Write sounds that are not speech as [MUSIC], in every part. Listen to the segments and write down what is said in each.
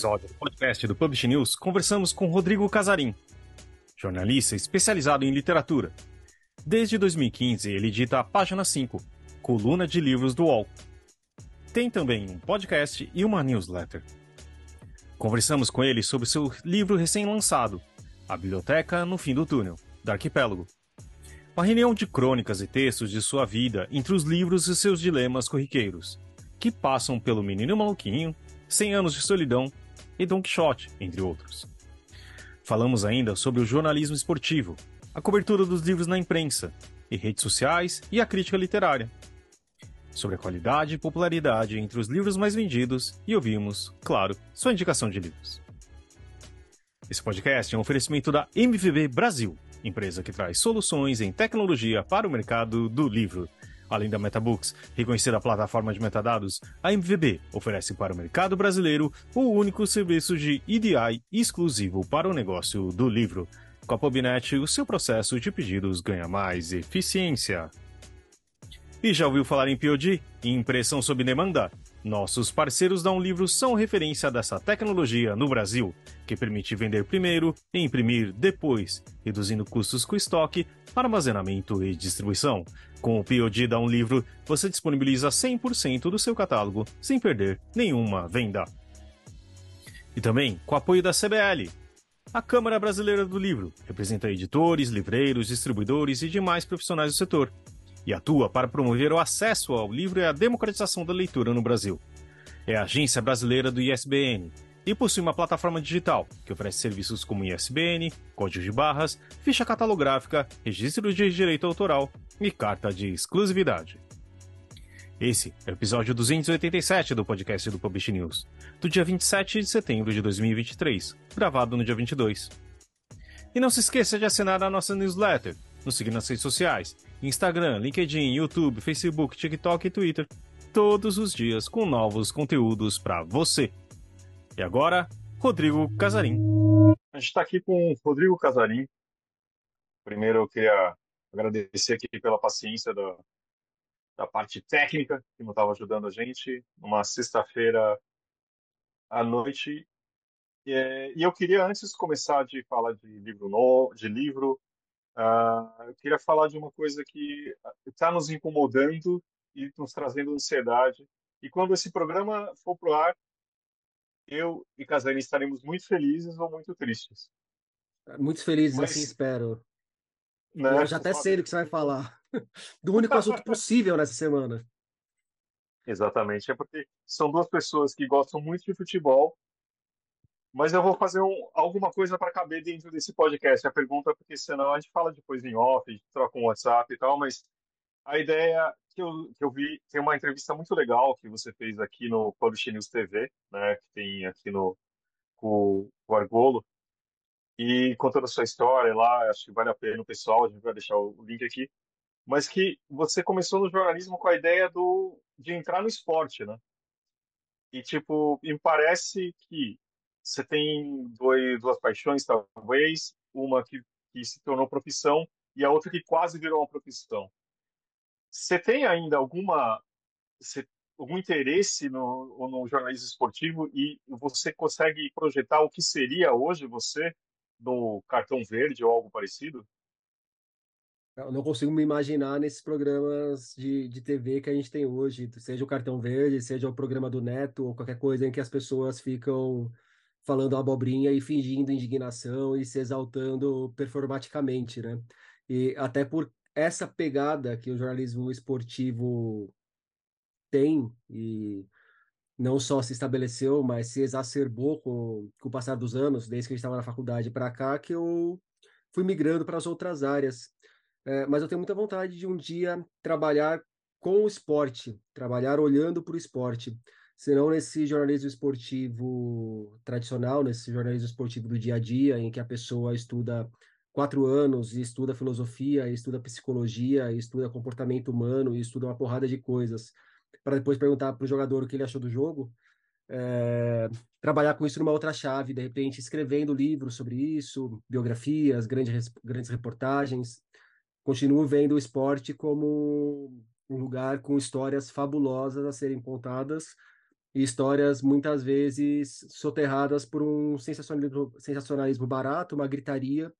episódio do podcast do Publish News, conversamos com Rodrigo Casarim, jornalista especializado em literatura. Desde 2015, ele edita a Página 5, coluna de livros do UOL. Tem também um podcast e uma newsletter. Conversamos com ele sobre seu livro recém-lançado, A Biblioteca no Fim do Túnel, da Arquipélago. Uma reunião de crônicas e textos de sua vida entre os livros e seus dilemas corriqueiros, que passam pelo Menino Maluquinho, 100 Anos de Solidão e Don Quixote, entre outros. Falamos ainda sobre o jornalismo esportivo, a cobertura dos livros na imprensa, e redes sociais e a crítica literária. Sobre a qualidade e popularidade entre os livros mais vendidos e ouvimos, claro, sua indicação de livros. Esse podcast é um oferecimento da MVB Brasil, empresa que traz soluções em tecnologia para o mercado do livro. Além da MetaBooks, reconhecida plataforma de metadados, a MVB oferece para o mercado brasileiro o único serviço de EDI exclusivo para o negócio do livro. Com a Pobnet, o seu processo de pedidos ganha mais eficiência. E já ouviu falar em POD? Impressão sob demanda? Nossos parceiros da Um Livro são referência dessa tecnologia no Brasil, que permite vender primeiro e imprimir depois, reduzindo custos com estoque, armazenamento e distribuição. Com o POD da Um Livro, você disponibiliza 100% do seu catálogo, sem perder nenhuma venda. E também com o apoio da CBL, a Câmara Brasileira do Livro representa editores, livreiros, distribuidores e demais profissionais do setor e atua para promover o acesso ao livro e a democratização da leitura no Brasil. É a agência brasileira do ISBN e possui uma plataforma digital que oferece serviços como ISBN, código de barras, ficha catalográfica, registro de direito autoral e carta de exclusividade. Esse é o episódio 287 do podcast do Publish News, do dia 27 de setembro de 2023, gravado no dia 22. E não se esqueça de assinar a nossa newsletter, nos seguir nas redes sociais Instagram, LinkedIn, YouTube, Facebook, TikTok e Twitter, todos os dias com novos conteúdos para você. E agora, Rodrigo Casarim. A gente está aqui com o Rodrigo Casarim. Primeiro eu queria agradecer aqui pela paciência da, da parte técnica que não estava ajudando a gente numa sexta-feira à noite. E, e, eu queria antes de começar de falar de livro novo, de livro, Uh, eu queria falar de uma coisa que está nos incomodando e nos trazendo ansiedade. E quando esse programa for pro ar, eu e Casarim estaremos muito felizes ou muito tristes. Muito felizes, Mas, assim espero. Né, eu já até sei do que você vai falar. [LAUGHS] Do único assunto possível nessa semana. Exatamente. É porque são duas pessoas que gostam muito de futebol mas eu vou fazer um, alguma coisa para caber dentro desse podcast. A pergunta, porque senão a gente fala depois em off, a gente troca um WhatsApp e tal, mas a ideia que eu, que eu vi, tem uma entrevista muito legal que você fez aqui no Publish News TV, né, que tem aqui no com o Argolo, e contando a sua história lá, acho que vale a pena o pessoal, a gente vai deixar o link aqui, mas que você começou no jornalismo com a ideia do, de entrar no esporte, né? E, tipo, me parece que você tem dois, duas paixões, talvez, uma que, que se tornou profissão e a outra que quase virou uma profissão. Você tem ainda alguma algum interesse no, no jornalismo esportivo e você consegue projetar o que seria hoje você no cartão verde ou algo parecido? Eu não consigo me imaginar nesses programas de, de TV que a gente tem hoje, seja o Cartão Verde, seja o programa do Neto, ou qualquer coisa em que as pessoas ficam falando abobrinha e fingindo indignação e se exaltando performaticamente, né? E até por essa pegada que o jornalismo esportivo tem e não só se estabeleceu, mas se exacerbou com, com o passar dos anos, desde que a gente estava na faculdade para cá, que eu fui migrando para as outras áreas. É, mas eu tenho muita vontade de um dia trabalhar com o esporte, trabalhar olhando para o esporte senão nesse jornalismo esportivo tradicional, nesse jornalismo esportivo do dia a dia, em que a pessoa estuda quatro anos e estuda filosofia, e estuda psicologia, e estuda comportamento humano, e estuda uma porrada de coisas, para depois perguntar para o jogador o que ele achou do jogo, é, trabalhar com isso numa outra chave, de repente escrevendo livros sobre isso, biografias, grandes, grandes reportagens. Continuo vendo o esporte como um lugar com histórias fabulosas a serem contadas, histórias muitas vezes soterradas por um sensacionalismo, sensacionalismo barato, uma gritaria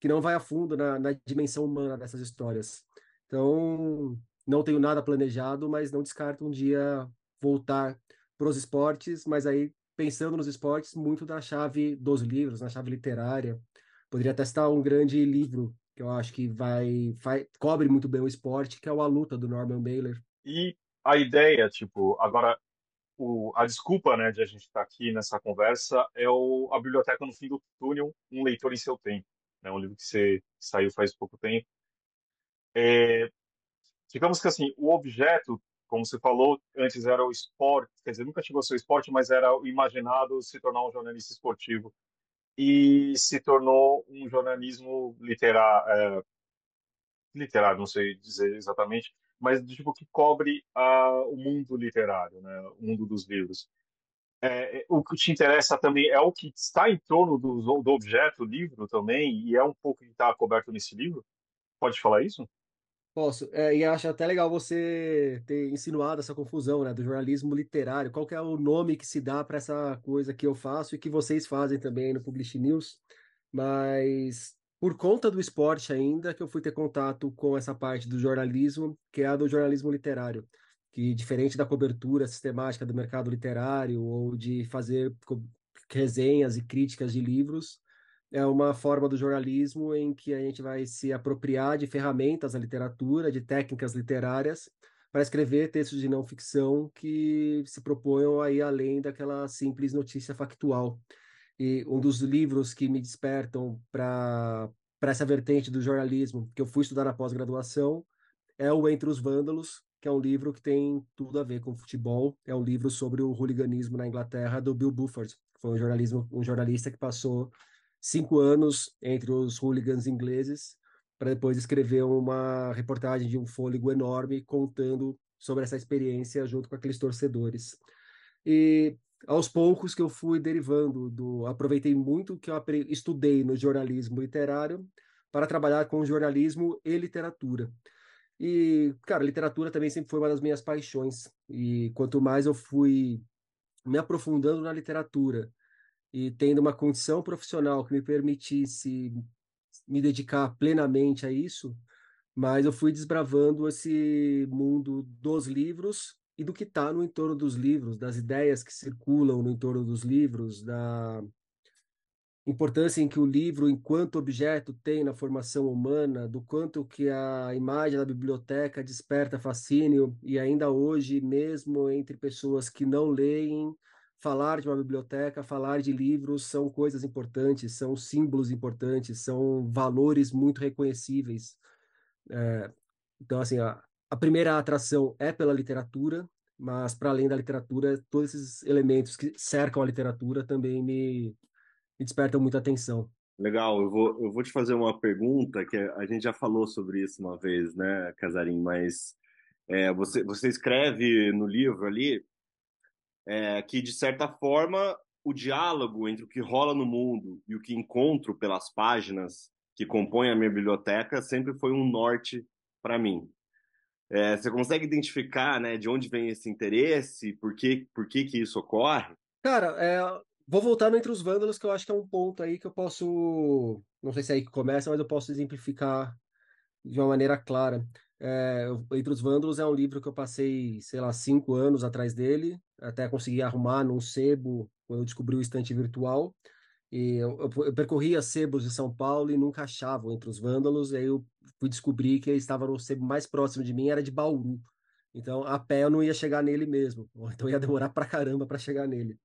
que não vai a fundo na, na dimensão humana dessas histórias. Então, não tenho nada planejado, mas não descarto um dia voltar para os esportes, mas aí pensando nos esportes muito da chave dos livros, na chave literária. Poderia testar um grande livro que eu acho que vai, vai cobre muito bem o esporte, que é o A Luta do Norman Mailer. E a ideia, tipo, agora o, a desculpa, né, de a gente estar tá aqui nessa conversa é o, a Biblioteca no Fim do Túnel, um leitor em seu tempo, né, um livro que você saiu faz pouco tempo. É, digamos que assim, o objeto, como você falou, antes era o esporte, quer dizer, nunca chegou a ser o esporte, mas era o imaginado se tornar um jornalista esportivo e se tornou um jornalismo literário, é, literário, não sei dizer exatamente, mas tipo que cobre uh, o mundo literário, né, o mundo dos livros. É, é, o que te interessa também é o que está em torno do, do objeto, livro também, e é um pouco que está coberto nesse livro. Pode falar isso? Posso. É, e acho até legal você ter insinuado essa confusão, né, do jornalismo literário. Qual que é o nome que se dá para essa coisa que eu faço e que vocês fazem também no Publish News? Mas por conta do esporte ainda que eu fui ter contato com essa parte do jornalismo, que é a do jornalismo literário, que diferente da cobertura sistemática do mercado literário ou de fazer resenhas e críticas de livros, é uma forma do jornalismo em que a gente vai se apropriar de ferramentas da literatura, de técnicas literárias, para escrever textos de não ficção que se proponham aí além daquela simples notícia factual. E um dos livros que me despertam para essa vertente do jornalismo que eu fui estudar na pós-graduação é o Entre os Vândalos, que é um livro que tem tudo a ver com futebol. É um livro sobre o hooliganismo na Inglaterra do Bill Bufford. Foi um jornalismo um jornalista que passou cinco anos entre os hooligans ingleses, para depois escrever uma reportagem de um fôlego enorme contando sobre essa experiência junto com aqueles torcedores. E aos poucos que eu fui derivando do aproveitei muito que eu estudei no jornalismo literário para trabalhar com jornalismo e literatura. E, cara, literatura também sempre foi uma das minhas paixões. E quanto mais eu fui me aprofundando na literatura e tendo uma condição profissional que me permitisse me dedicar plenamente a isso, mas eu fui desbravando esse mundo dos livros e do que está no entorno dos livros, das ideias que circulam no entorno dos livros, da importância em que o livro, enquanto objeto, tem na formação humana, do quanto que a imagem da biblioteca desperta fascínio e ainda hoje, mesmo entre pessoas que não leem, falar de uma biblioteca, falar de livros são coisas importantes, são símbolos importantes, são valores muito reconhecíveis. É, então, assim, a, a primeira atração é pela literatura, mas para além da literatura, todos esses elementos que cercam a literatura também me, me despertam muita atenção. Legal, eu vou, eu vou te fazer uma pergunta que a gente já falou sobre isso uma vez, né, Casarim, mas é, você, você escreve no livro ali é, que, de certa forma, o diálogo entre o que rola no mundo e o que encontro pelas páginas que compõem a minha biblioteca sempre foi um norte para mim. É, você consegue identificar né, de onde vem esse interesse, por que, por que, que isso ocorre? Cara, é, vou voltar no Entre os Vândalos, que eu acho que é um ponto aí que eu posso. Não sei se é aí que começa, mas eu posso exemplificar de uma maneira clara. É, Entre os Vândalos é um livro que eu passei, sei lá, cinco anos atrás dele, até consegui arrumar num sebo quando eu descobri o estante virtual. E eu, eu, percorria sebos de São Paulo e nunca achava entre os vândalos. Aí eu fui descobrir que ele estava no sebo mais próximo de mim, era de Bauru. Então, a pé eu não ia chegar nele mesmo. Então, ia demorar pra caramba para chegar nele.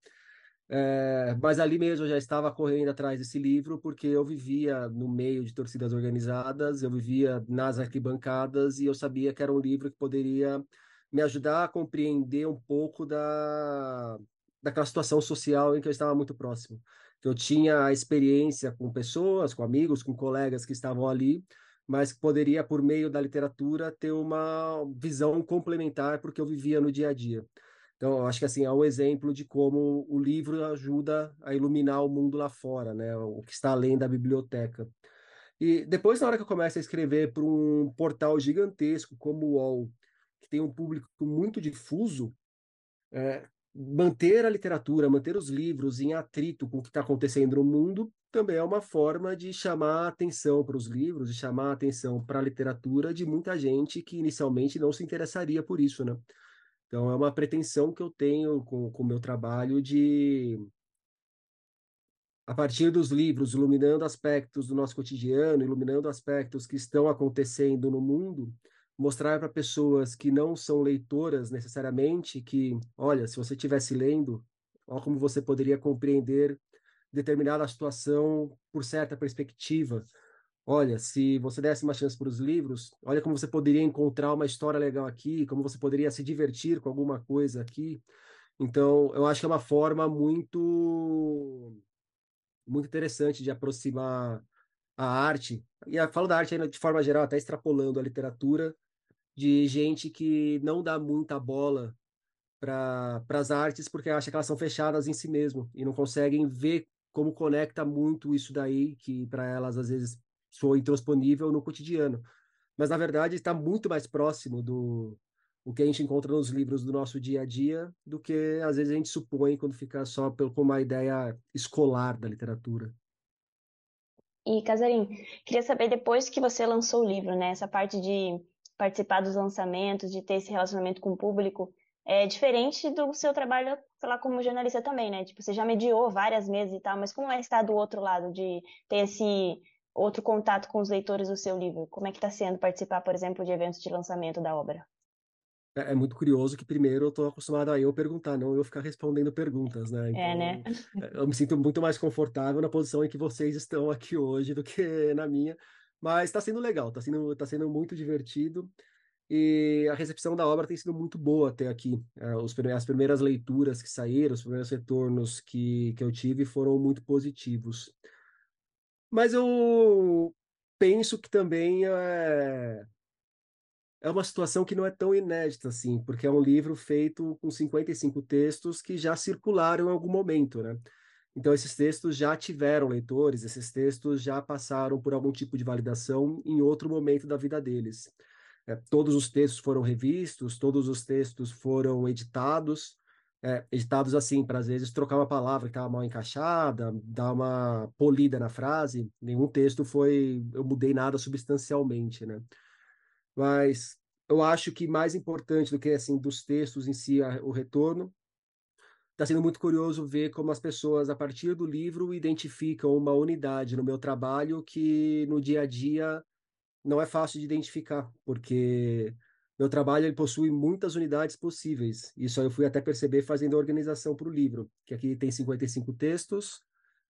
É, mas ali mesmo eu já estava correndo atrás desse livro, porque eu vivia no meio de torcidas organizadas, eu vivia nas arquibancadas e eu sabia que era um livro que poderia me ajudar a compreender um pouco da, daquela situação social em que eu estava muito próximo. Eu tinha a experiência com pessoas, com amigos, com colegas que estavam ali, mas poderia, por meio da literatura, ter uma visão complementar porque eu vivia no dia a dia. Então, acho que assim é um exemplo de como o livro ajuda a iluminar o mundo lá fora, né? O que está além da biblioteca. E depois, na hora que eu começo a escrever para um portal gigantesco como o UOL, que tem um público muito difuso, é, manter a literatura, manter os livros em atrito com o que está acontecendo no mundo também é uma forma de chamar atenção para os livros, de chamar atenção para a literatura de muita gente que inicialmente não se interessaria por isso, né? Então é uma pretensão que eu tenho com o meu trabalho de a partir dos livros, iluminando aspectos do nosso cotidiano, iluminando aspectos que estão acontecendo no mundo, mostrar para pessoas que não são leitoras necessariamente que, olha, se você estivesse lendo, olha como você poderia compreender determinada situação por certa perspectiva. Olha, se você desse uma chance para os livros, olha como você poderia encontrar uma história legal aqui, como você poderia se divertir com alguma coisa aqui. Então, eu acho que é uma forma muito muito interessante de aproximar a arte. E eu falo da arte de forma geral, até extrapolando a literatura, de gente que não dá muita bola para as artes porque acha que elas são fechadas em si mesmo e não conseguem ver como conecta muito isso daí, que para elas às vezes soa intransponível no cotidiano. Mas na verdade está muito mais próximo do o que a gente encontra nos livros do nosso dia a dia do que às vezes a gente supõe quando fica só pelo, com uma ideia escolar da literatura. E Casarim, queria saber depois que você lançou o livro, né, essa parte de participar dos lançamentos, de ter esse relacionamento com o público, é diferente do seu trabalho, sei lá, como jornalista também, né? Tipo, você já mediou várias vezes e tal, mas como é estar do outro lado, de ter esse outro contato com os leitores do seu livro? Como é que está sendo participar, por exemplo, de eventos de lançamento da obra? É, é muito curioso que primeiro eu estou acostumado a eu perguntar, não eu ficar respondendo perguntas, né? Então, é, né? Então, é, eu me sinto muito mais confortável na posição em que vocês estão aqui hoje do que na minha. Mas está sendo legal, está sendo, tá sendo muito divertido e a recepção da obra tem sido muito boa até aqui. É, as primeiras leituras que saíram, os primeiros retornos que, que eu tive foram muito positivos. Mas eu penso que também é, é uma situação que não é tão inédita assim, porque é um livro feito com 55 textos que já circularam em algum momento, né? Então, esses textos já tiveram leitores, esses textos já passaram por algum tipo de validação em outro momento da vida deles. É, todos os textos foram revistos, todos os textos foram editados, é, editados assim, para às vezes trocar uma palavra que estava mal encaixada, dar uma polida na frase. Nenhum texto foi, eu mudei nada substancialmente, né? Mas eu acho que mais importante do que assim dos textos em si, o retorno está sendo muito curioso ver como as pessoas, a partir do livro, identificam uma unidade no meu trabalho que no dia a dia não é fácil de identificar, porque meu trabalho ele possui muitas unidades possíveis. Isso eu fui até perceber fazendo a organização para o livro, que aqui tem 55 textos,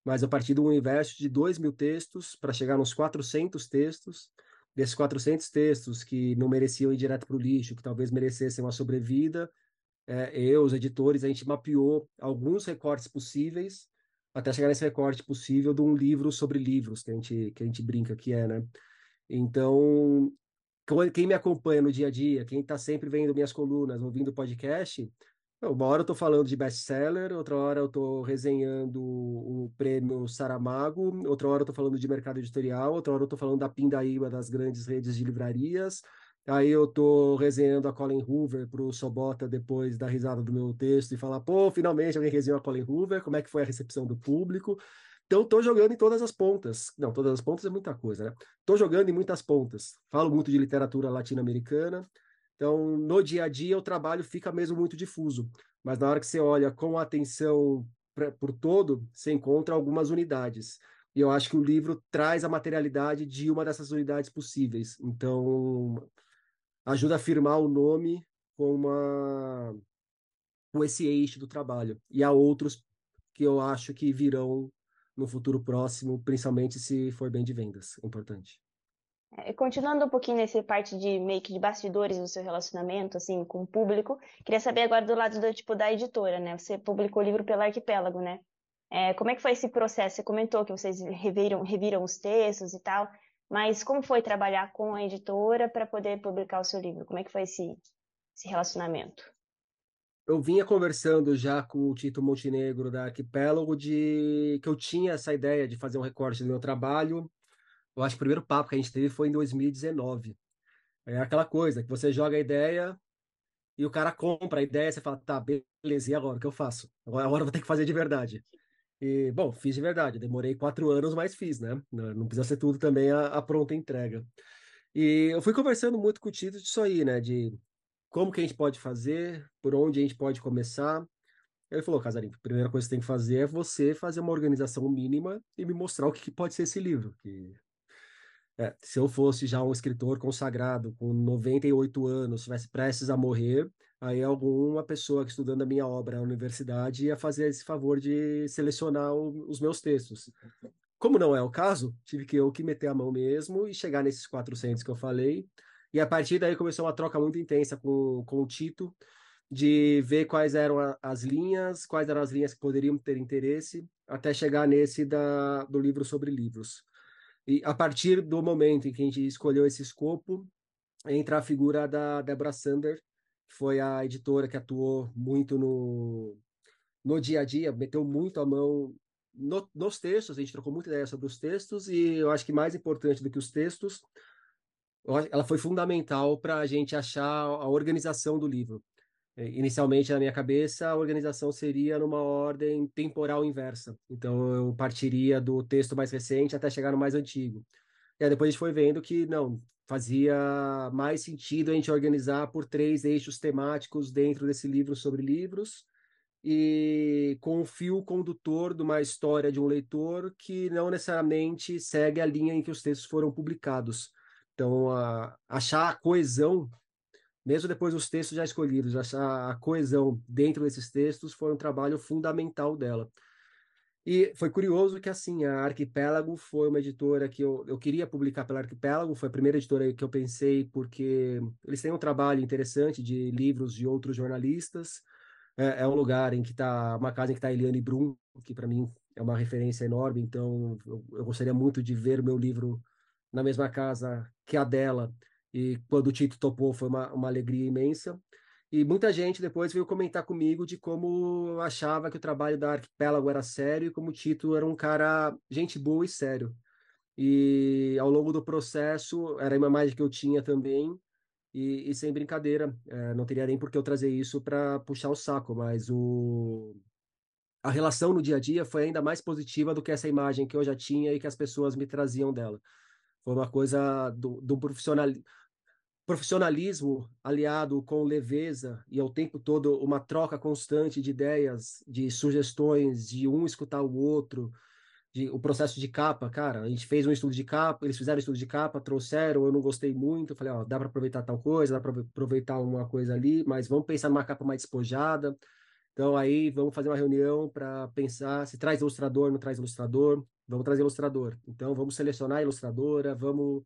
mas a partir do universo de 2 mil textos, para chegar nos 400 textos, desses 400 textos que não mereciam ir direto para o lixo, que talvez merecessem uma sobrevida, é, eu, os editores, a gente mapeou alguns recortes possíveis até chegar nesse recorte possível de um livro sobre livros, que a gente, que a gente brinca que é, né? Então, quem me acompanha no dia a dia, quem está sempre vendo minhas colunas, ouvindo podcast, uma hora eu estou falando de best-seller, outra hora eu estou resenhando o prêmio Saramago, outra hora eu estou falando de mercado editorial, outra hora eu estou falando da Pindaíba das grandes redes de livrarias, Aí eu tô resenhando a Colin Hoover pro Sobota depois da risada do meu texto e falar, pô, finalmente alguém resenhou a Colin Hoover, como é que foi a recepção do público? Então tô jogando em todas as pontas. Não, todas as pontas é muita coisa, né? Tô jogando em muitas pontas. Falo muito de literatura latino-americana. Então, no dia a dia, o trabalho fica mesmo muito difuso. Mas na hora que você olha com atenção pra, por todo, você encontra algumas unidades. E eu acho que o livro traz a materialidade de uma dessas unidades possíveis. Então, ajuda a firmar o nome com, uma, com esse eixo do trabalho. E há outros que eu acho que virão no futuro próximo, principalmente se for bem de vendas. É importante. É, continuando um pouquinho nessa parte de que de bastidores do seu relacionamento, assim, com o público, queria saber agora do lado do tipo da editora, né? Você publicou o livro pela Arquipélago, né? É, como é que foi esse processo? Você comentou que vocês reviram, reviram os textos e tal. Mas como foi trabalhar com a editora para poder publicar o seu livro? Como é que foi esse, esse relacionamento? Eu vinha conversando já com o Tito Montenegro da Arquipélago de que eu tinha essa ideia de fazer um recorte do meu trabalho. Eu acho que o primeiro papo que a gente teve foi em 2019. É aquela coisa que você joga a ideia e o cara compra a ideia, você fala, tá, beleza, e agora o que eu faço? Agora, eu vou ter que fazer de verdade. E, bom, fiz de verdade, demorei quatro anos, mas fiz, né? Não precisa ser tudo também a, a pronta entrega. E eu fui conversando muito com o Tito disso aí, né? De como que a gente pode fazer, por onde a gente pode começar. Ele falou, Casarinho, a primeira coisa que você tem que fazer é você fazer uma organização mínima e me mostrar o que pode ser esse livro. Que, é, se eu fosse já um escritor consagrado, com 98 anos, estivesse prestes a morrer, aí alguma pessoa que estudando a minha obra na universidade ia fazer esse favor de selecionar o, os meus textos. Como não é o caso, tive que eu que meter a mão mesmo e chegar nesses 400 que eu falei. E a partir daí começou uma troca muito intensa com, com o Tito, de ver quais eram a, as linhas, quais eram as linhas que poderiam ter interesse, até chegar nesse da, do livro sobre livros. E a partir do momento em que a gente escolheu esse escopo, entra a figura da Deborah Sander, que foi a editora que atuou muito no, no dia a dia, meteu muito a mão no, nos textos, a gente trocou muita ideia sobre os textos, e eu acho que mais importante do que os textos, ela foi fundamental para a gente achar a organização do livro. É, inicialmente, na minha cabeça, a organização seria numa ordem temporal inversa. Então, eu partiria do texto mais recente até chegar no mais antigo. E aí depois a gente foi vendo que, não, fazia mais sentido a gente organizar por três eixos temáticos dentro desse livro sobre livros e com o fio condutor de uma história de um leitor que não necessariamente segue a linha em que os textos foram publicados. Então, a, achar a coesão mesmo depois dos textos já escolhidos, a, a coesão dentro desses textos foi um trabalho fundamental dela. E foi curioso que, assim, a Arquipélago foi uma editora que eu, eu queria publicar pela Arquipélago, foi a primeira editora que eu pensei, porque eles têm um trabalho interessante de livros de outros jornalistas. É, é um lugar em que está, uma casa em que está Eliane Brum, que para mim é uma referência enorme, então eu, eu gostaria muito de ver o meu livro na mesma casa que a dela e quando o Tito topou, foi uma, uma alegria imensa. E muita gente depois veio comentar comigo de como achava que o trabalho da Arquipélago era sério e como o Tito era um cara gente boa e sério. E ao longo do processo, era uma imagem que eu tinha também, e, e sem brincadeira, é, não teria nem por que eu trazer isso para puxar o saco, mas o... a relação no dia a dia foi ainda mais positiva do que essa imagem que eu já tinha e que as pessoas me traziam dela. Foi uma coisa do, do profissional, profissionalismo aliado com leveza e ao tempo todo uma troca constante de ideias, de sugestões, de um escutar o outro, de, o processo de capa, cara, a gente fez um estudo de capa, eles fizeram um estudo de capa, trouxeram, eu não gostei muito, falei, ó, dá para aproveitar tal coisa, dá para aproveitar uma coisa ali, mas vamos pensar numa capa mais despojada. Então aí vamos fazer uma reunião para pensar se traz ilustrador, não traz ilustrador, vamos trazer ilustrador. Então vamos selecionar a ilustradora, vamos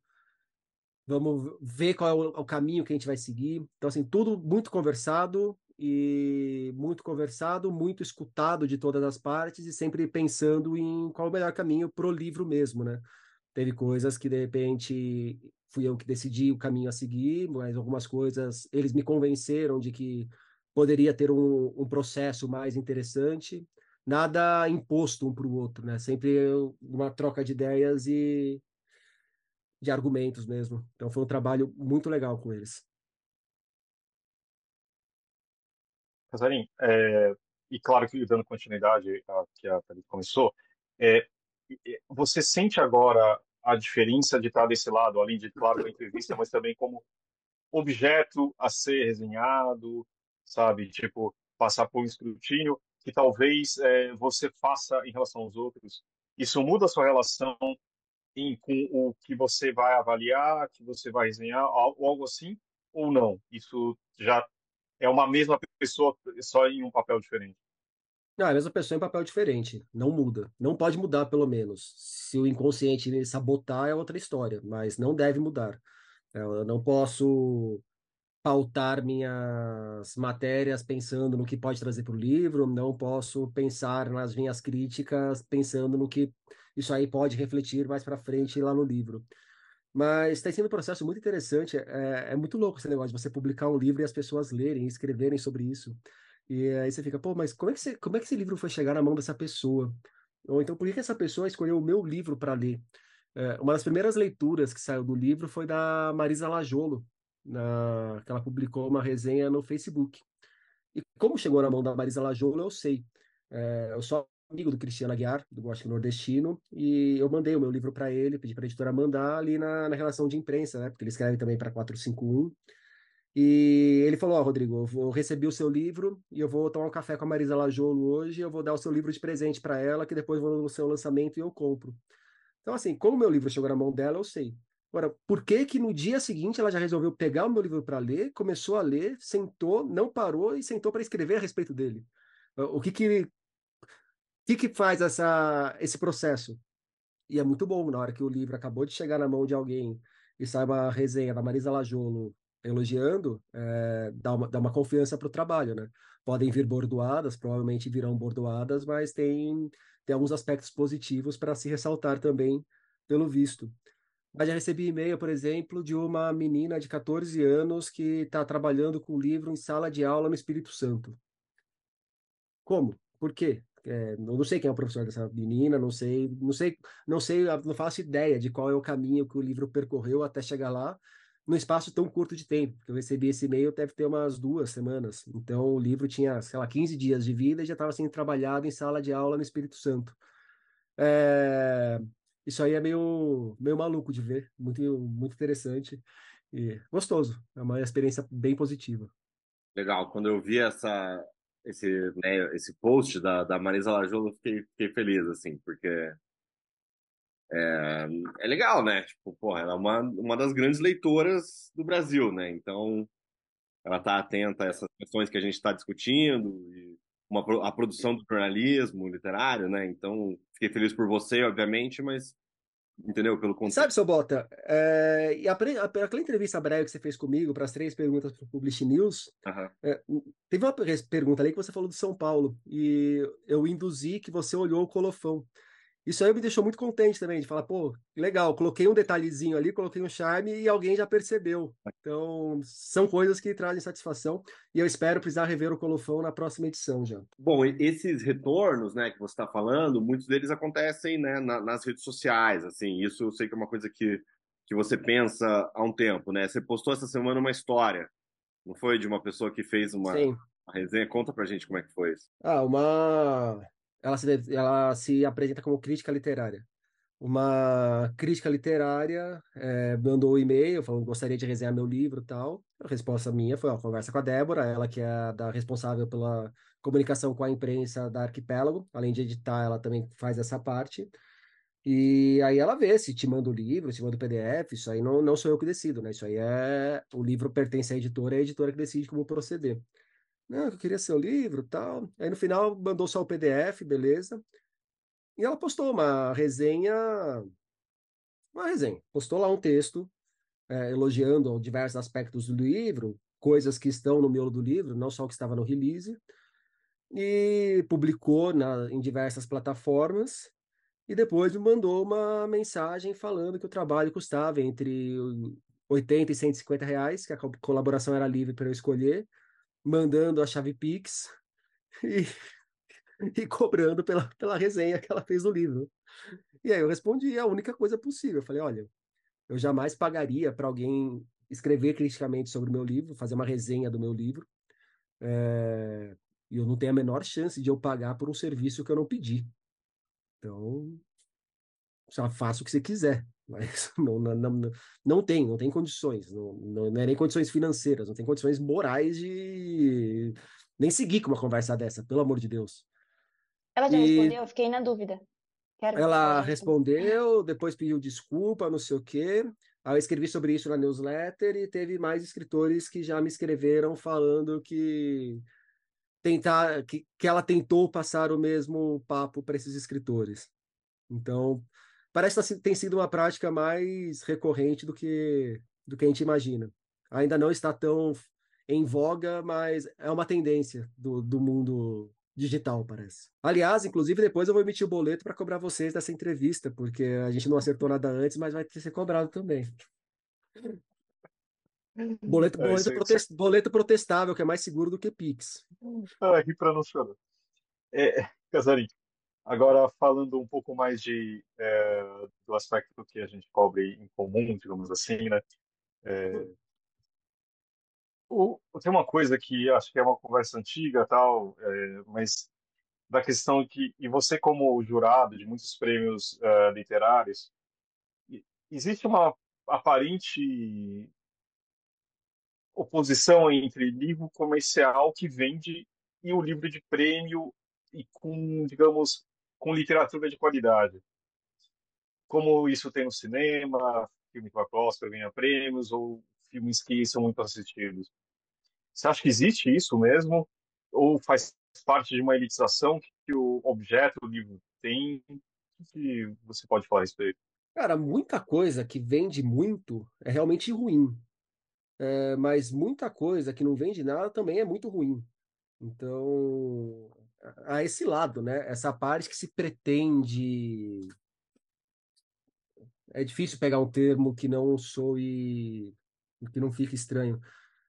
vamos ver qual é o, o, caminho que a gente vai seguir. Então, assim, tudo muito conversado e muito conversado, muito escutado de todas as partes e sempre pensando em qual é o melhor caminho para o livro mesmo, né? Teve coisas que, de repente, fui eu que decidi o caminho a seguir, mas algumas coisas eles me convenceram de que poderia ter um, um processo mais interessante. Nada imposto um para o outro, né? Sempre uma troca de ideias e de argumentos mesmo. Então foi um trabalho muito legal com eles. Casarim, é, e claro que dando continuidade a que a Thalita começou, é, você sente agora a diferença de estar desse lado, além de, claro, da entrevista, mas também como objeto a ser resenhado, sabe? Tipo, passar por um escrutínio que talvez é, você faça em relação aos outros. Isso muda a sua relação em, com o que você vai avaliar, que você vai resenhar, algo assim, ou não? Isso já é uma mesma pessoa, só em um papel diferente? Não, é a mesma pessoa em papel diferente. Não muda. Não pode mudar, pelo menos. Se o inconsciente sabotar, é outra história, mas não deve mudar. Eu não posso pautar minhas matérias pensando no que pode trazer para o livro, não posso pensar nas minhas críticas pensando no que isso aí pode refletir mais para frente lá no livro. Mas está sendo um processo muito interessante, é, é, muito louco esse negócio de você publicar um livro e as pessoas lerem, escreverem sobre isso. E aí você fica, pô, mas como é que, você, como é que esse livro foi chegar na mão dessa pessoa? Ou então, por que, que essa pessoa escolheu o meu livro para ler? É, uma das primeiras leituras que saiu do livro foi da Marisa Lajolo, na, que ela publicou uma resenha no Facebook. E como chegou na mão da Marisa Lajolo, eu sei. É, eu sou amigo do Cristiano Aguiar, do Gótico Nordestino, e eu mandei o meu livro para ele, pedi para a editora mandar ali na, na relação de imprensa, né? Porque ele escreve também para 451. E ele falou: Ó, oh, Rodrigo, eu recebi o seu livro e eu vou tomar um café com a Marisa Lajolo hoje. Eu vou dar o seu livro de presente para ela, que depois vou no seu lançamento e eu compro. Então, assim, como o meu livro chegou na mão dela, eu sei. Agora, por que que no dia seguinte ela já resolveu pegar o meu livro para ler, começou a ler, sentou, não parou e sentou para escrever a respeito dele? O que que, que, que faz essa, esse processo? E é muito bom, na hora que o livro acabou de chegar na mão de alguém e saiba a resenha da Marisa Lajolo elogiando, é, dá, uma, dá uma confiança para o trabalho, né? Podem vir bordoadas, provavelmente virão bordoadas, mas tem, tem alguns aspectos positivos para se ressaltar também, pelo visto. Mas já recebi e-mail, por exemplo, de uma menina de 14 anos que está trabalhando com o livro em sala de aula no Espírito Santo. Como? Por quê? É, não sei quem é o professor dessa menina, não sei, não sei, não sei, não faço ideia de qual é o caminho que o livro percorreu até chegar lá, num espaço tão curto de tempo. Eu recebi esse e-mail deve ter umas duas semanas. Então o livro tinha, sei lá, 15 dias de vida e já estava sendo trabalhado em sala de aula no Espírito Santo. É... Isso aí é meio, meio maluco de ver, muito, muito interessante e gostoso. É uma experiência bem positiva. Legal. Quando eu vi essa, esse, né, esse post da, da Marisa Lajolo, eu fiquei, fiquei feliz, assim, porque é, é legal, né? Tipo, porra, ela é uma, uma das grandes leitoras do Brasil, né? Então, ela está atenta a essas questões que a gente está discutindo, uma, a produção do jornalismo literário, né? Então, fiquei feliz por você, obviamente, mas entendeu? Pelo contexto. Sabe, seu Bota, é, e aquela entrevista breve que você fez comigo para as três perguntas para o Publish News, uhum. é, teve uma pergunta ali que você falou do São Paulo, e eu induzi que você olhou o colofão. Isso aí me deixou muito contente também, de falar, pô, legal, coloquei um detalhezinho ali, coloquei um charme e alguém já percebeu. Então, são coisas que trazem satisfação e eu espero precisar rever o colofão na próxima edição já. Bom, esses retornos, né, que você está falando, muitos deles acontecem, né, na, nas redes sociais, assim, isso eu sei que é uma coisa que, que você pensa há um tempo, né? Você postou essa semana uma história, não foi? De uma pessoa que fez uma, uma resenha. Conta pra gente como é que foi isso. Ah, uma ela se, ela se apresenta como crítica literária. Uma crítica literária é, mandou um e-mail falando gostaria de resenhar meu livro tal. A resposta minha foi: ó, conversa com a Débora, ela que é da responsável pela comunicação com a imprensa da Arquipélago. Além de editar, ela também faz essa parte. E aí ela vê se te manda o livro, se manda o PDF, isso aí não, não sou eu que decido, né? Isso aí é. O livro pertence à editora, é a editora que decide como proceder. Não, eu queria seu livro tal. Aí no final mandou só o PDF, beleza. E ela postou uma resenha, uma resenha. Postou lá um texto é, elogiando diversos aspectos do livro, coisas que estão no miolo do livro, não só o que estava no release. E publicou na, em diversas plataformas. E depois me mandou uma mensagem falando que o trabalho custava entre 80 e 150 reais, que a colaboração era livre para eu escolher mandando a chave Pix [LAUGHS] e, e cobrando pela, pela resenha que ela fez do livro. E aí eu respondi a única coisa possível. Eu falei, olha, eu jamais pagaria para alguém escrever criticamente sobre o meu livro, fazer uma resenha do meu livro. É... E eu não tenho a menor chance de eu pagar por um serviço que eu não pedi. Então, faça o que você quiser. Mas [LAUGHS] não, não, não, não tem, não tem condições, não, não, é nem condições financeiras, não tem condições morais de nem seguir com uma conversa dessa, pelo amor de Deus. Ela já e... respondeu, eu fiquei na dúvida. Quero ela respondeu, depois pediu desculpa, não sei o quê. Aí eu escrevi sobre isso na newsletter e teve mais escritores que já me escreveram falando que tentar que, que ela tentou passar o mesmo papo para esses escritores. Então, parece que tá tem sido uma prática mais recorrente do que, do que a gente imagina. Ainda não está tão em voga, mas é uma tendência do, do mundo digital, parece. Aliás, inclusive, depois eu vou emitir o boleto para cobrar vocês dessa entrevista, porque a gente não acertou nada antes, mas vai ter que ser cobrado também. Boleto, é, boleto, é, protest, boleto protestável, que é mais seguro do que Pix. Ah. É, Casarim, Agora, falando um pouco mais de, é, do aspecto que a gente cobre em comum, digamos assim, né? É, O, tem uma coisa que acho que é uma conversa antiga, tal, é, mas da questão que e você como jurado de muitos prêmios literários, existe uma aparente oposição entre livro comercial que vende e o livro de prêmio e com, digamos, com literatura de qualidade. Como isso tem no cinema, filme vai para Oscar ganha prêmios, ou filmes que são muito assistidos. Você acha que existe isso mesmo? Ou faz parte de uma elitização que o objeto do livro tem? O que você pode falar a respeito? Cara, muita coisa que vende muito é realmente ruim. É, mas muita coisa que não vende nada também é muito ruim. Então, a esse lado, né? Essa parte que se pretende. É difícil pegar um termo que não soe. que não fique estranho.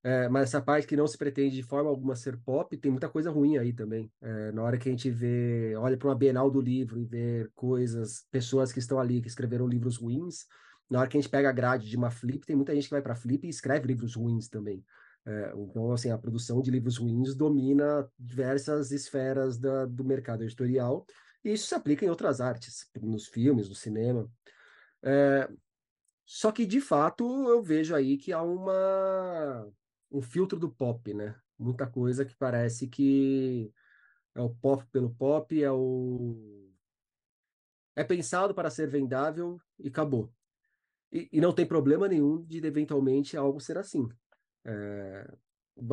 É, mas essa parte que não se pretende de forma alguma ser pop, tem muita coisa ruim aí também. É, na hora que a gente vê, olha para uma Bienal do livro e vê coisas, pessoas que estão ali que escreveram livros ruins, na hora que a gente pega a grade de uma Flip, tem muita gente que vai para Flip e escreve livros ruins também. É, então, assim, a produção de livros ruins domina diversas esferas da, do mercado editorial, e isso se aplica em outras artes, nos filmes, no cinema. É, só que, de fato, eu vejo aí que há uma um filtro do pop, né? Muita coisa que parece que é o pop pelo pop, é o é pensado para ser vendável e acabou. E, e não tem problema nenhum de eventualmente algo ser assim. É,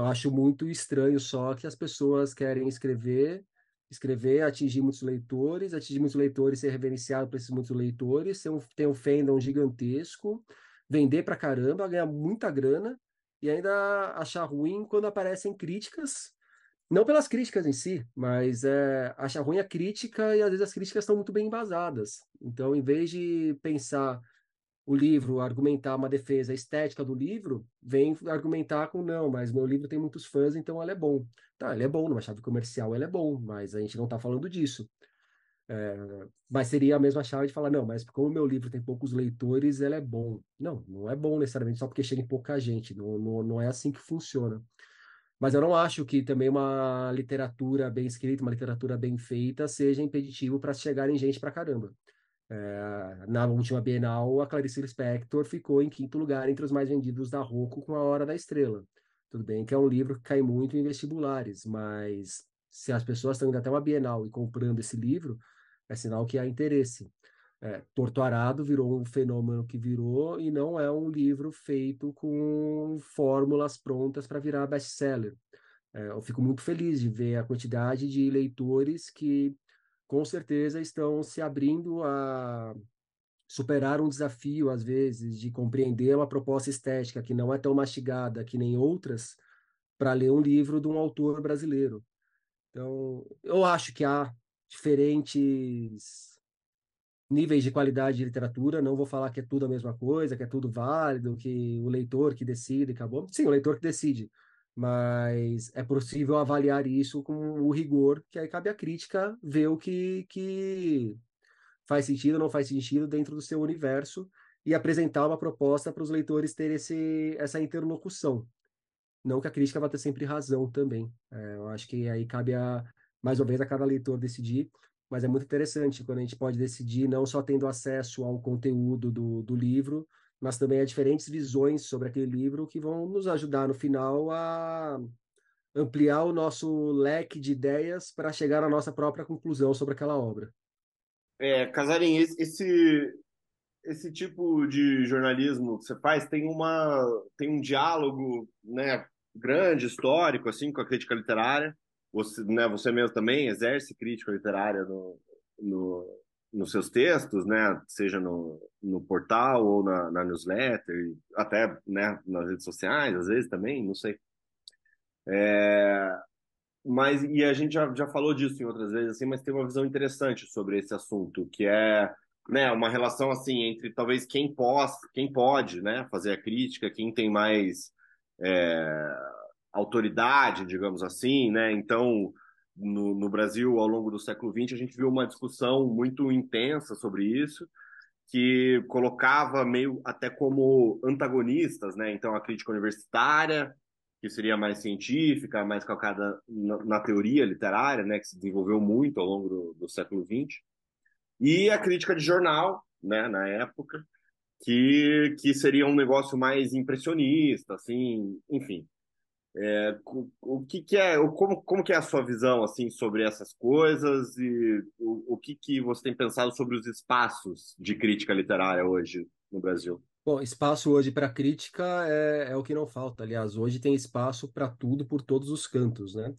acho muito estranho só que as pessoas querem escrever, escrever, atingir muitos leitores, atingir muitos leitores, ser reverenciado por esses muitos leitores, um, ter um fandom gigantesco, vender pra caramba, ganhar muita grana e ainda achar ruim quando aparecem críticas, não pelas críticas em si, mas é, achar ruim a crítica e às vezes as críticas estão muito bem embasadas. Então, em vez de pensar o livro, argumentar uma defesa estética do livro, vem argumentar com não, mas meu livro tem muitos fãs, então ele é bom. Tá, ele é bom, numa chave comercial ele é bom, mas a gente não está falando disso. É, mas seria a mesma chave de falar, não, mas como meu livro tem poucos leitores, ele é bom. Não, não é bom necessariamente só porque chega em pouca gente, não, não, não é assim que funciona. Mas eu não acho que também uma literatura bem escrita, uma literatura bem feita, seja impeditivo para chegar em gente pra caramba. É, na última Bienal, a Clarice Lispector ficou em quinto lugar entre os mais vendidos da Rocco com A Hora da Estrela. Tudo bem que é um livro que cai muito em vestibulares, mas se as pessoas estão indo até uma Bienal e comprando esse livro, é sinal que há interesse. É, Arado virou um fenômeno que virou e não é um livro feito com fórmulas prontas para virar best-seller. É, eu fico muito feliz de ver a quantidade de leitores que, com certeza, estão se abrindo a superar um desafio, às vezes, de compreender uma proposta estética que não é tão mastigada que nem outras, para ler um livro de um autor brasileiro. Então, eu acho que há diferentes níveis de qualidade de literatura. Não vou falar que é tudo a mesma coisa, que é tudo válido, que o leitor que decide, acabou. Sim, o leitor que decide. Mas é possível avaliar isso com o rigor, que aí cabe a crítica ver o que, que faz sentido ou não faz sentido dentro do seu universo e apresentar uma proposta para os leitores terem esse, essa interlocução. Não que a crítica vá ter sempre razão também. É, eu acho que aí cabe a, mais uma vez a cada leitor decidir, mas é muito interessante quando a gente pode decidir não só tendo acesso ao conteúdo do, do livro, mas também a diferentes visões sobre aquele livro que vão nos ajudar no final a ampliar o nosso leque de ideias para chegar à nossa própria conclusão sobre aquela obra. É, Casarim, esse, esse tipo de jornalismo que você faz tem uma tem um diálogo, né, grande, histórico assim com a crítica literária você, né, você mesmo também exerce crítica literária no, no, nos seus textos, né, seja no, no portal ou na, na newsletter, até né, nas redes sociais, às vezes também, não sei. É, mas e a gente já, já falou disso em outras vezes, assim, mas tem uma visão interessante sobre esse assunto, que é né, uma relação assim entre talvez quem pode, quem pode, né, fazer a crítica, quem tem mais é, autoridade, digamos assim, né? Então, no, no, Brasil, ao longo do século XX, a gente viu uma discussão muito intensa sobre isso, que colocava meio até como antagonistas, né? Então, a crítica universitária que seria mais científica, mais calcada na, na teoria literária, né, que se desenvolveu muito ao longo do, do século XX, e a crítica de jornal, né, na época, que, que seria um negócio mais impressionista, assim, enfim. É, o, que, que é, como, como que é a sua visão assim sobre essas coisas e o, o que, que você tem pensado sobre os espaços de crítica literária hoje no Brasil? Bom, espaço hoje para crítica é, é o que não falta. Aliás, hoje tem espaço para tudo por todos os cantos, né?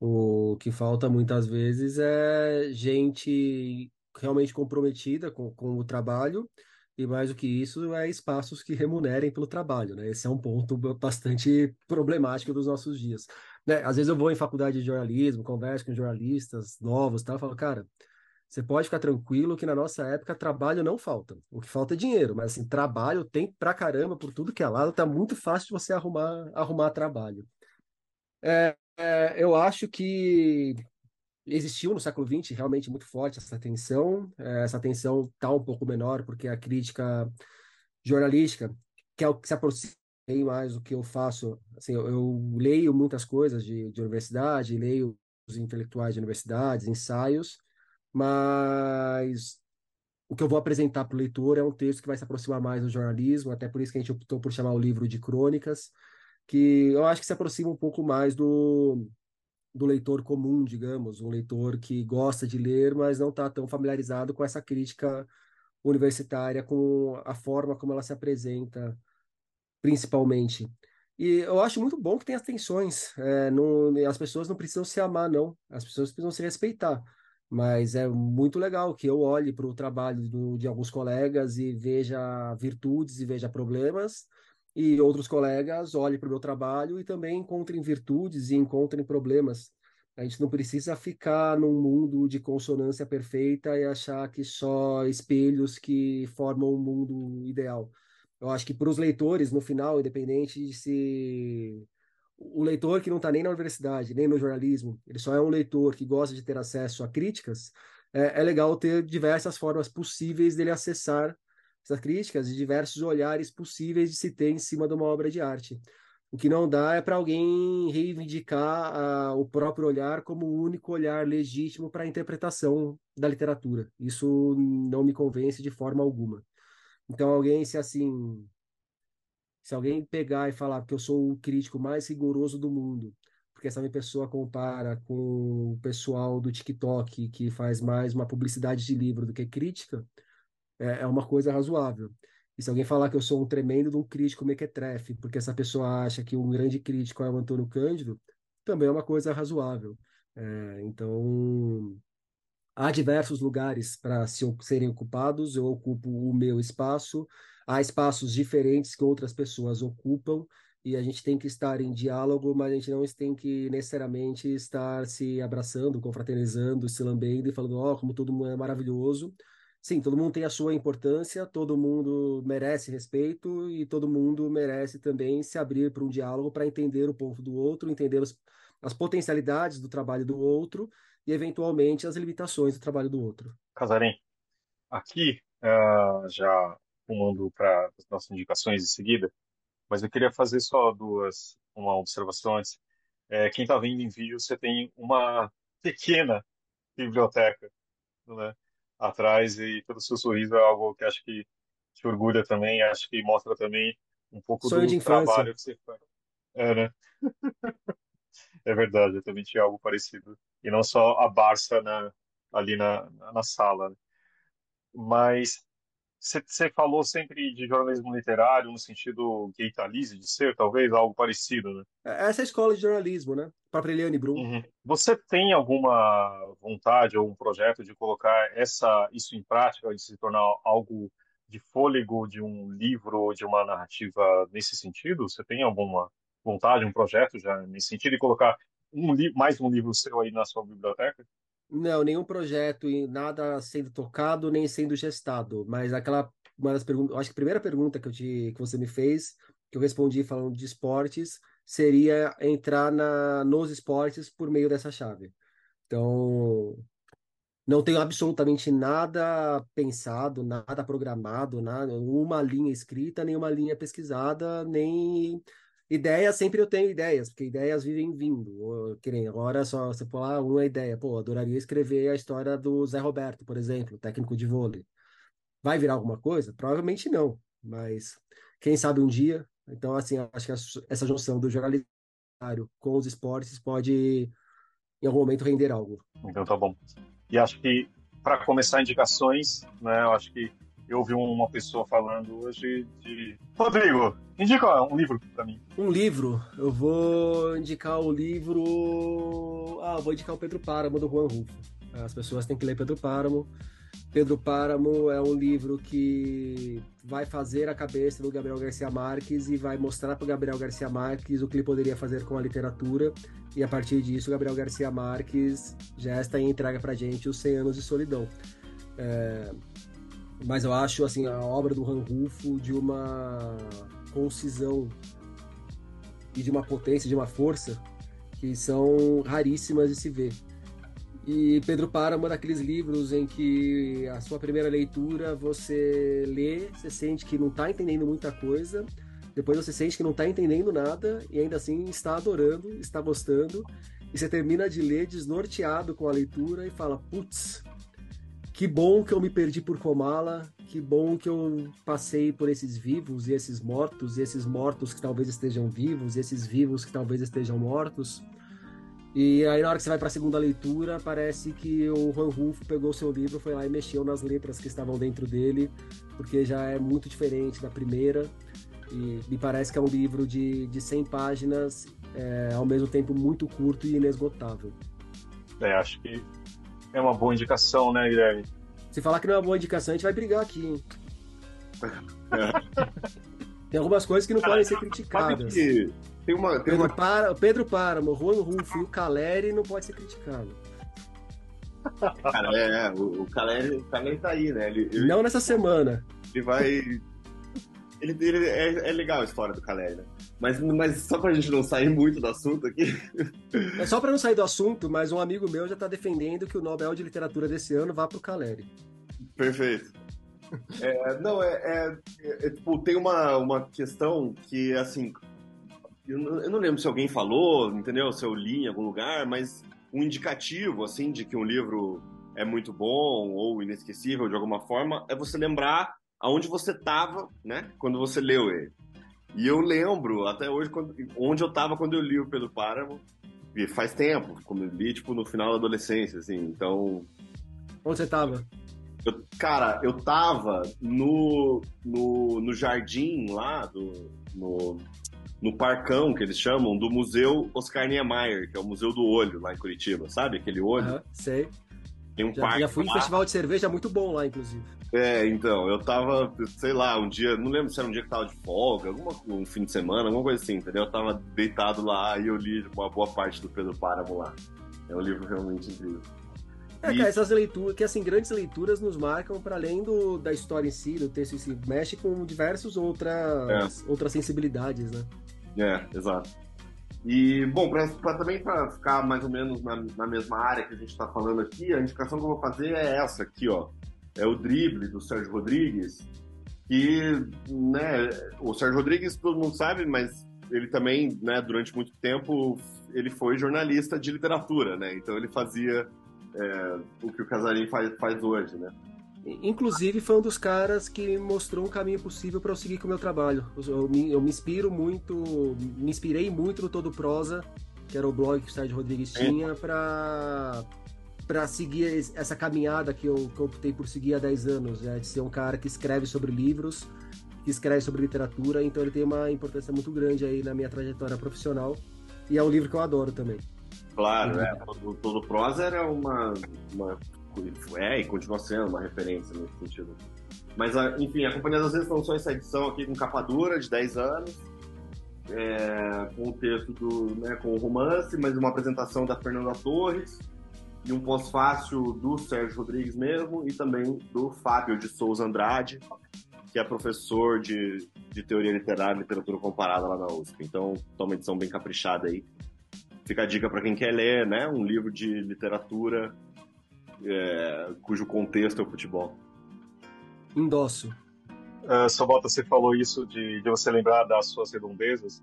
O que falta muitas vezes é gente realmente comprometida com, com o trabalho e mais do que isso é espaços que remunerem pelo trabalho, né? Esse é um ponto bastante problemático dos nossos dias. Né? Às vezes eu vou em faculdade de jornalismo, converso com jornalistas novos? Eu falo, cara, você pode ficar tranquilo que na nossa época trabalho não falta. O que falta é dinheiro, mas assim, trabalho tem pra caramba por tudo que é lado, tá muito fácil de você arrumar, arrumar trabalho. É, é, eu acho que existiu no século XX realmente muito forte essa tensão. É, essa tensão está um pouco menor porque a crítica jornalística, que é o que se aproxima mais do que eu faço. Assim, eu, eu leio muitas coisas de, de universidade, leio os intelectuais de universidades, ensaios, mas o que eu vou apresentar para o leitor é um texto que vai se aproximar mais do jornalismo, até por isso que a gente optou por chamar o livro de crônicas, que eu acho que se aproxima um pouco mais do, do leitor comum, digamos, um leitor que gosta de ler, mas não está tão familiarizado com essa crítica universitária, com a forma como ela se apresenta, principalmente. E eu acho muito bom que tem as tensões. É, não, as pessoas não precisam se amar, não. As pessoas precisam se respeitar. Mas é muito legal que eu olhe para o trabalho do, de alguns colegas e veja virtudes e veja problemas, e outros colegas olhem para o meu trabalho e também encontrem virtudes e encontrem problemas. A gente não precisa ficar num mundo de consonância perfeita e achar que só espelhos que formam um mundo ideal. Eu acho que para os leitores, no final, independente de se o leitor que não está nem na universidade, nem no jornalismo, ele só é um leitor que gosta de ter acesso a críticas, é, é legal ter diversas formas possíveis dele acessar essas críticas e diversos olhares possíveis de se ter em cima de uma obra de arte. O que não dá é para alguém reivindicar uh, o próprio olhar como o único olhar legítimo para a interpretação da literatura. Isso não me convence de forma alguma. Então, alguém, se assim, se alguém pegar e falar que eu sou o crítico mais rigoroso do mundo, porque essa pessoa compara com o pessoal do TikTok que faz mais uma publicidade de livro do que crítica, é, é uma coisa razoável. E se alguém falar que eu sou um tremendo de um crítico mequetrefe, porque essa pessoa acha que um grande crítico é o Antônio Cândido, também é uma coisa razoável. É, então, há diversos lugares para se, serem ocupados, eu ocupo o meu espaço, há espaços diferentes que outras pessoas ocupam, e a gente tem que estar em diálogo, mas a gente não tem que necessariamente estar se abraçando, confraternizando, se lambendo e falando, ó, oh, como todo mundo é maravilhoso, sim, todo mundo tem a sua importância, todo mundo merece respeito e todo mundo merece também se abrir para um diálogo para entender o ponto do outro, entender os, as potencialidades do trabalho do outro e, eventualmente, as limitações do trabalho do outro. Casarim, aqui, uh, já rumando para as nossas indicações em seguida, mas eu queria fazer só duas, uma observação antes. É, quem está vendo em vídeo, você tem uma pequena biblioteca, né? Atrás e todo o seu sorriso é algo que acho que te orgulha também, acho que mostra também um pouco Sonho do trabalho que você faz. É, né? é verdade, eu também tinha algo parecido. E não só a Barça na, ali na, na sala. Né? Mas você falou sempre de jornalismo literário no sentido Gaitalize de ser, talvez, algo parecido, né? É, essa é a escola de jornalismo, né? Papreliane Brum. Uhum. Você tem alguma vontade ou um projeto de colocar essa, isso em prática, de se tornar algo de fôlego de um livro ou de uma narrativa nesse sentido? Você tem alguma vontade, um projeto já nesse sentido, de colocar um mais um livro seu aí na sua biblioteca? Não, nenhum projeto nada sendo tocado nem sendo gestado. Mas aquela uma das perguntas, acho que a primeira pergunta que eu te, que você me fez, que eu respondi falando de esportes, seria entrar na, nos esportes por meio dessa chave. Então, não tenho absolutamente nada pensado, nada programado, nada, uma linha escrita, nem uma linha pesquisada, nem Ideias, sempre eu tenho ideias, porque ideias vivem vindo. Que nem agora só você falar uma ideia. Pô, adoraria escrever a história do Zé Roberto, por exemplo, técnico de vôlei. Vai virar alguma coisa? Provavelmente não, mas quem sabe um dia. Então, assim, acho que essa junção do jornalismo com os esportes pode, em algum momento, render algo. Então tá bom. E acho que, para começar indicações, né, eu acho que eu ouvi uma pessoa falando hoje de. Rodrigo, indica um livro para mim. Um livro? Eu vou indicar o livro. Ah, vou indicar o Pedro Páramo do Juan Rufo. As pessoas têm que ler Pedro Páramo. Pedro Páramo é um livro que vai fazer a cabeça do Gabriel Garcia Marques e vai mostrar para o Gabriel Garcia Marques o que ele poderia fazer com a literatura. E a partir disso, o Gabriel Garcia Marques já está em entrega para gente os 100 anos de solidão. É, mas eu acho assim a obra do Han Rufo de uma concisão e de uma potência, de uma força que são raríssimas de se ver. E Pedro Páramo é daqueles livros em que a sua primeira leitura você lê, você sente que não está entendendo muita coisa, depois você sente que não está entendendo nada e ainda assim está adorando, está gostando, e você termina de ler desnorteado com a leitura e fala: putz, que bom que eu me perdi por Comala, que bom que eu passei por esses vivos e esses mortos, e esses mortos que talvez estejam vivos, e esses vivos que talvez estejam mortos. E aí na hora que você vai para a segunda leitura, parece que o Juan Rulfo pegou seu livro, foi lá e mexeu nas letras que estavam dentro dele, porque já é muito diferente da primeira. E me parece que é um livro de, de 100 páginas, é, ao mesmo tempo muito curto e inesgotável. É, acho que é uma boa indicação, né, Guilherme? Se falar que não é uma boa indicação, a gente vai brigar aqui, hein? [LAUGHS] tem algumas coisas que não podem ser criticadas. Que tem uma, tem Pedro, uma... Para, Pedro Páramo, Juan Rufo e o Caleri não pode ser criticado. Cara, é, é o, o Caleri, o Caleri tá aí, né? Ele, ele, não nessa semana. Ele vai. Ele, ele é, é, legal a história do Caleri, né? Mas, mas só pra gente não sair muito do assunto aqui. É só pra não sair do assunto, mas um amigo meu já tá defendendo que o Nobel de Literatura desse ano vá pro Caleri. Perfeito. É, não, é, é, é, tipo, tem uma, uma questão que, assim, eu não, eu não lembro se alguém falou, entendeu? Se eu li em algum lugar, mas um indicativo, assim, de que um livro é muito bom ou inesquecível de alguma forma, é você lembrar aonde você estava, né, quando você leu ele. E eu lembro até hoje quando, onde eu estava quando eu li o Pedro Páramo. E faz tempo, quando eu li, tipo, no final da adolescência, assim, então... Onde você estava? Eu, cara, eu tava no, no, no jardim lá, do, no, no parcão, que eles chamam, do Museu Oscar Niemeyer, que é o Museu do Olho, lá em Curitiba, sabe? Aquele olho. Uhum, sei. Tem um já, parque já fui lá. em festival de cerveja muito bom lá, inclusive. É, então, eu tava, sei lá, um dia, não lembro se era um dia que tava de folga, alguma, um fim de semana, alguma coisa assim, entendeu? Eu tava deitado lá e eu li uma boa parte do Pedro Páramo lá. É um livro realmente incrível. É, cara, essas leituras, que assim, grandes leituras nos marcam para além do, da história em si, do texto em si, mexe com diversas outras, é. outras sensibilidades, né? É, exato. E, bom, pra, pra também para ficar mais ou menos na, na mesma área que a gente está falando aqui, a indicação que eu vou fazer é essa aqui, ó. É o drible do Sérgio Rodrigues, que, né, o Sérgio Rodrigues todo mundo sabe, mas ele também, né, durante muito tempo, ele foi jornalista de literatura, né? Então ele fazia é, o que o Casarim faz, faz hoje, né? Inclusive, foi um dos caras que mostrou um caminho possível para eu seguir com o meu trabalho. Eu me, eu me, inspiro muito, me inspirei muito no Todo Prosa, que era o blog que o Sérgio Rodrigues tinha, para para seguir essa caminhada que eu, que eu optei por seguir há 10 anos, né? de ser um cara que escreve sobre livros, que escreve sobre literatura, então ele tem uma importância muito grande aí na minha trajetória profissional, e é um livro que eu adoro também. Claro, é, todo, todo prosa era uma, uma é, e continua sendo uma referência nesse sentido. Mas, ah, enfim, a Companhia das Vezes lançou essa edição aqui com capa dura, de 10 anos, é, com o texto do, né, com o romance, mas uma apresentação da Fernanda Torres, e um pós-fácil do Sérgio Rodrigues mesmo, e também do Fábio de Souza Andrade, que é professor de, de teoria literária e literatura comparada lá na USP. Então, tá uma edição bem caprichada aí. Fica a dica para quem quer ler, né? Um livro de literatura é, cujo contexto é o futebol. Endosso. Uh, Sobota, você falou isso de, de você lembrar das suas redondezas.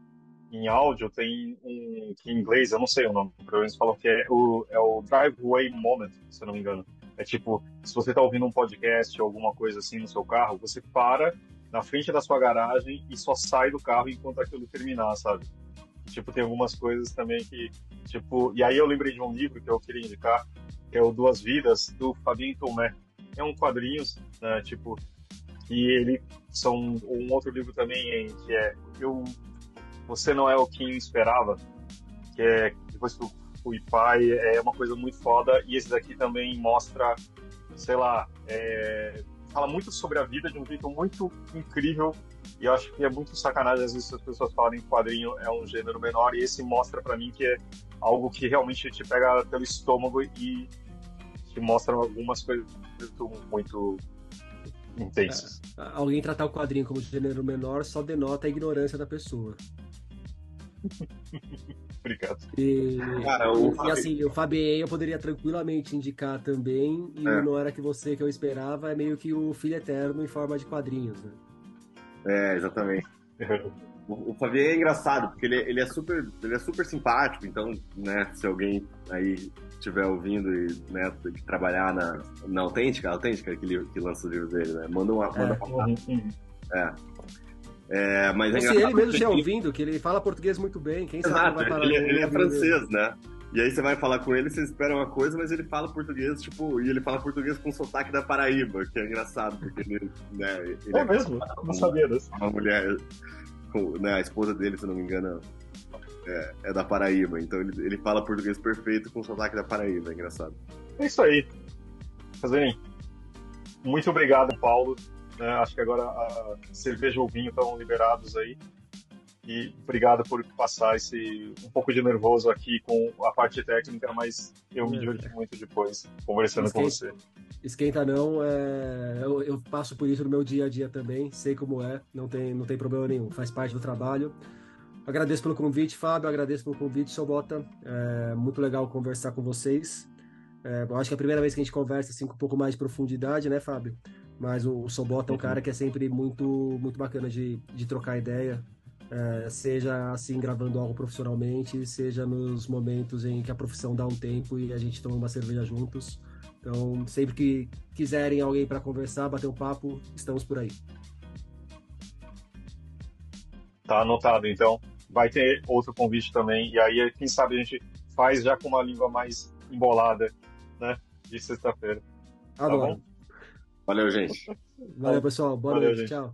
Em áudio tem um que em inglês, eu não sei o nome, eles falam que é o, é o driveway moment, se eu não me engano. É tipo, se você está ouvindo um podcast ou alguma coisa assim no seu carro, você para na frente da sua garagem e só sai do carro enquanto aquilo terminar, sabe? Tipo, tem algumas coisas também que, tipo, e aí eu lembrei de um livro que eu queria indicar, que é o Duas Vidas, do Fabien Tomé. É um quadrinhos, né, tipo, que ele são um outro livro também que é eu você não é o que esperava, que é depois que eu fui pai, é uma coisa muito foda e esse daqui também mostra, sei lá, é, fala muito sobre a vida de um jeito muito incrível e eu acho que é muito sacanagem às vezes as pessoas falarem que quadrinho é um gênero menor e esse mostra para mim que é algo que realmente te pega pelo estômago e te mostra algumas coisas muito, muito intensas. É, alguém tratar o quadrinho como gênero menor só denota a ignorância da pessoa. [LAUGHS] Obrigado. E, Cara, o e, assim, o Fabien eu poderia tranquilamente indicar também, e é. não era que você que eu esperava, é meio que o Filho Eterno em forma de quadrinhos, né? É, exatamente. o, o Fabien é engraçado, porque ele, ele, é super, ele é super simpático, então, né, se alguém aí estiver ouvindo e né, que trabalhar na, na Autêntica, a Autêntica que, que lança o livro dele, né? Manda uma. Manda é. uma... Uhum. é. É, mas é se ele mesmo estiver ouvindo, que ele fala português muito bem, quem Exato, sabe vai parar ele, ele é francês, dele. né? E aí você vai falar com ele, você espera uma coisa, mas ele fala português, tipo, e ele fala português com sotaque da Paraíba, que é engraçado, porque ele, né, ele é, é mesmo? Não sabia disso. Uma mulher, com, né, a esposa dele, se não me engano, é, é da Paraíba, então ele, ele fala português perfeito com sotaque da Paraíba, é engraçado. É isso aí. Fazerem. Muito obrigado, Paulo. Né? Acho que agora a cerveja ou vinho estão liberados aí. E obrigado por passar esse um pouco de nervoso aqui com a parte técnica, mas eu me diverti muito depois conversando esquenta, com você. Esquenta não, é... eu, eu, passo por isso no meu dia a dia também, sei como é, não tem, não tem problema nenhum, faz parte do trabalho. Agradeço pelo convite, Fábio, agradeço pelo convite, Sobota. É muito legal conversar com vocês. É, eu acho que é a primeira vez que a gente conversa assim, com um pouco mais de profundidade, né, Fábio? Mas o, o Sobota é um cara que é sempre muito, muito bacana de, de trocar ideia, é, seja assim gravando algo profissionalmente, seja nos momentos em que a profissão dá um tempo e a gente toma uma cerveja juntos. Então, sempre que quiserem alguém para conversar, bater um papo, estamos por aí. Tá anotado, então. Vai ter outro convite também. E aí, quem sabe a gente faz já com uma língua mais embolada, né? De sexta-feira. Tá bom? Valeu, gente. Valeu, pessoal. Boa Valeu, noite. Gente. Tchau.